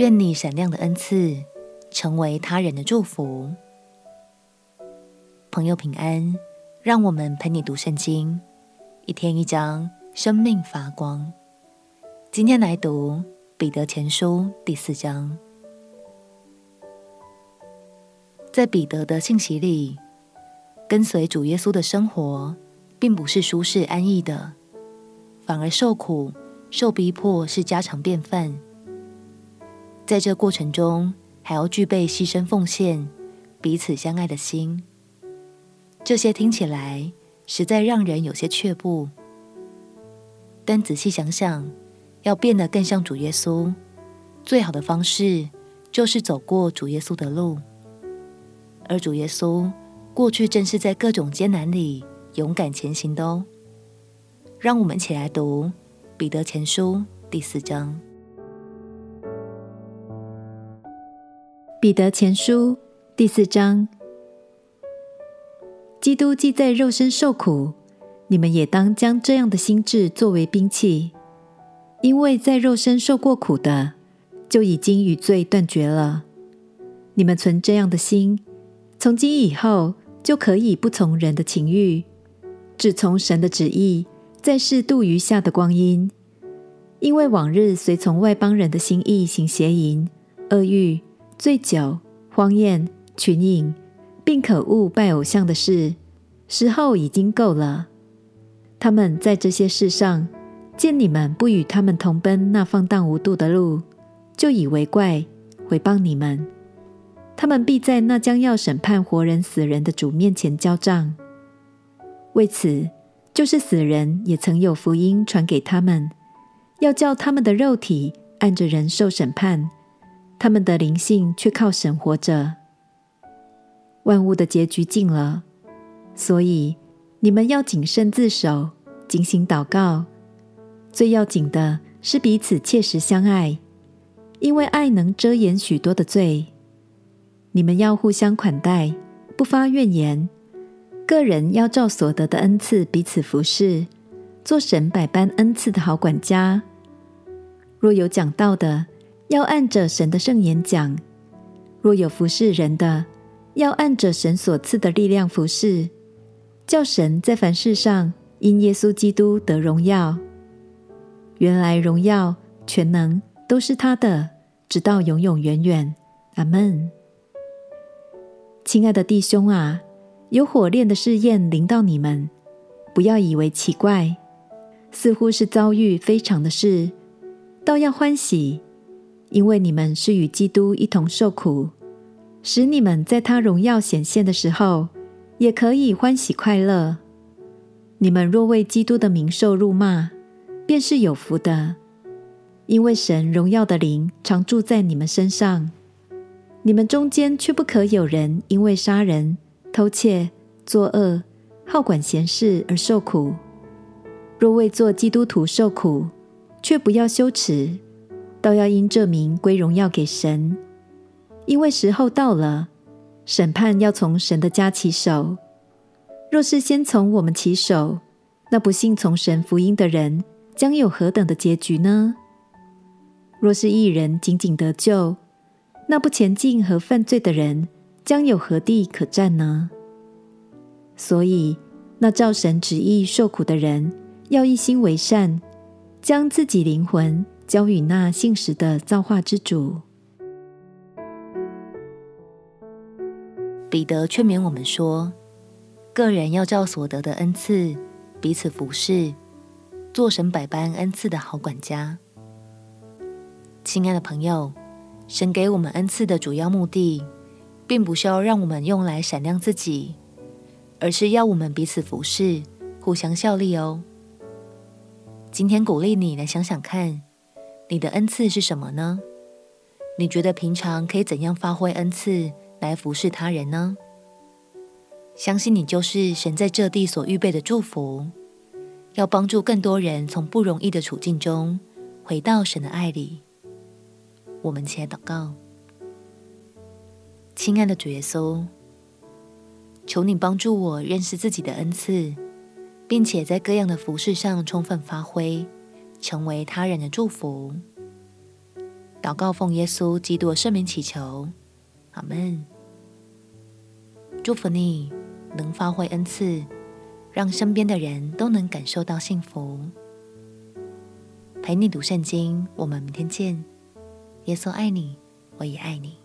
愿你闪亮的恩赐成为他人的祝福。朋友平安，让我们陪你读圣经，一天一章，生命发光。今天来读彼得前书第四章。在彼得的信息里，跟随主耶稣的生活，并不是舒适安逸的，反而受苦、受逼迫是家常便饭。在这过程中，还要具备牺牲奉献、彼此相爱的心。这些听起来实在让人有些却步，但仔细想想，要变得更像主耶稣，最好的方式就是走过主耶稣的路。而主耶稣过去正是在各种艰难里勇敢前行的哦。让我们一起来读彼得前书第四章。彼得前书第四章。基督既在肉身受苦，你们也当将这样的心志作为兵器，因为在肉身受过苦的，就已经与罪断绝了。你们存这样的心，从今以后就可以不从人的情欲，只从神的旨意，在世度余下的光阴。因为往日随从外邦人的心意行邪淫、恶欲、醉酒、荒宴、群饮。并可恶拜偶像的事，时候已经够了。他们在这些事上见你们不与他们同奔那放荡无度的路，就以为怪，毁谤你们。他们必在那将要审判活人死人的主面前交账。为此，就是死人也曾有福音传给他们，要叫他们的肉体按着人受审判，他们的灵性却靠神活着。万物的结局近了，所以你们要谨慎自守，警醒祷告。最要紧的是彼此切实相爱，因为爱能遮掩许多的罪。你们要互相款待，不发怨言。个人要照所得的恩赐彼此服侍，做神百般恩赐的好管家。若有讲道的，要按着神的圣言讲；若有服侍人的，要按着神所赐的力量服侍，叫神在凡事上因耶稣基督得荣耀。原来荣耀全能都是他的，直到永永远远。阿门。亲爱的弟兄啊，有火炼的试验临到你们，不要以为奇怪，似乎是遭遇非常的事，倒要欢喜，因为你们是与基督一同受苦。使你们在他荣耀显现的时候，也可以欢喜快乐。你们若为基督的名受辱骂，便是有福的，因为神荣耀的灵常住在你们身上。你们中间却不可有人因为杀人、偷窃、作恶、好管闲事而受苦。若为做基督徒受苦，却不要羞耻，倒要因这名归荣耀给神。因为时候到了，审判要从神的家起手。若是先从我们起手，那不信从神福音的人将有何等的结局呢？若是一人仅仅得救，那不前进和犯罪的人将有何地可占呢？所以，那照神旨意受苦的人，要一心为善，将自己灵魂交与那信实的造化之主。彼得劝勉我们说：“个人要照所得的恩赐彼此服侍，做神百般恩赐的好管家。”亲爱的朋友，神给我们恩赐的主要目的，并不是要让我们用来闪亮自己，而是要我们彼此服侍，互相效力哦。今天鼓励你来想想看，你的恩赐是什么呢？你觉得平常可以怎样发挥恩赐？来服侍他人呢？相信你就是神在这地所预备的祝福，要帮助更多人从不容易的处境中回到神的爱里。我们起来祷告，亲爱的主耶稣，求你帮助我认识自己的恩赐，并且在各样的服饰上充分发挥，成为他人的祝福。祷告奉耶稣基督的圣名祈求，阿门。祝福你能发挥恩赐，让身边的人都能感受到幸福。陪你读圣经，我们明天见。耶稣爱你，我也爱你。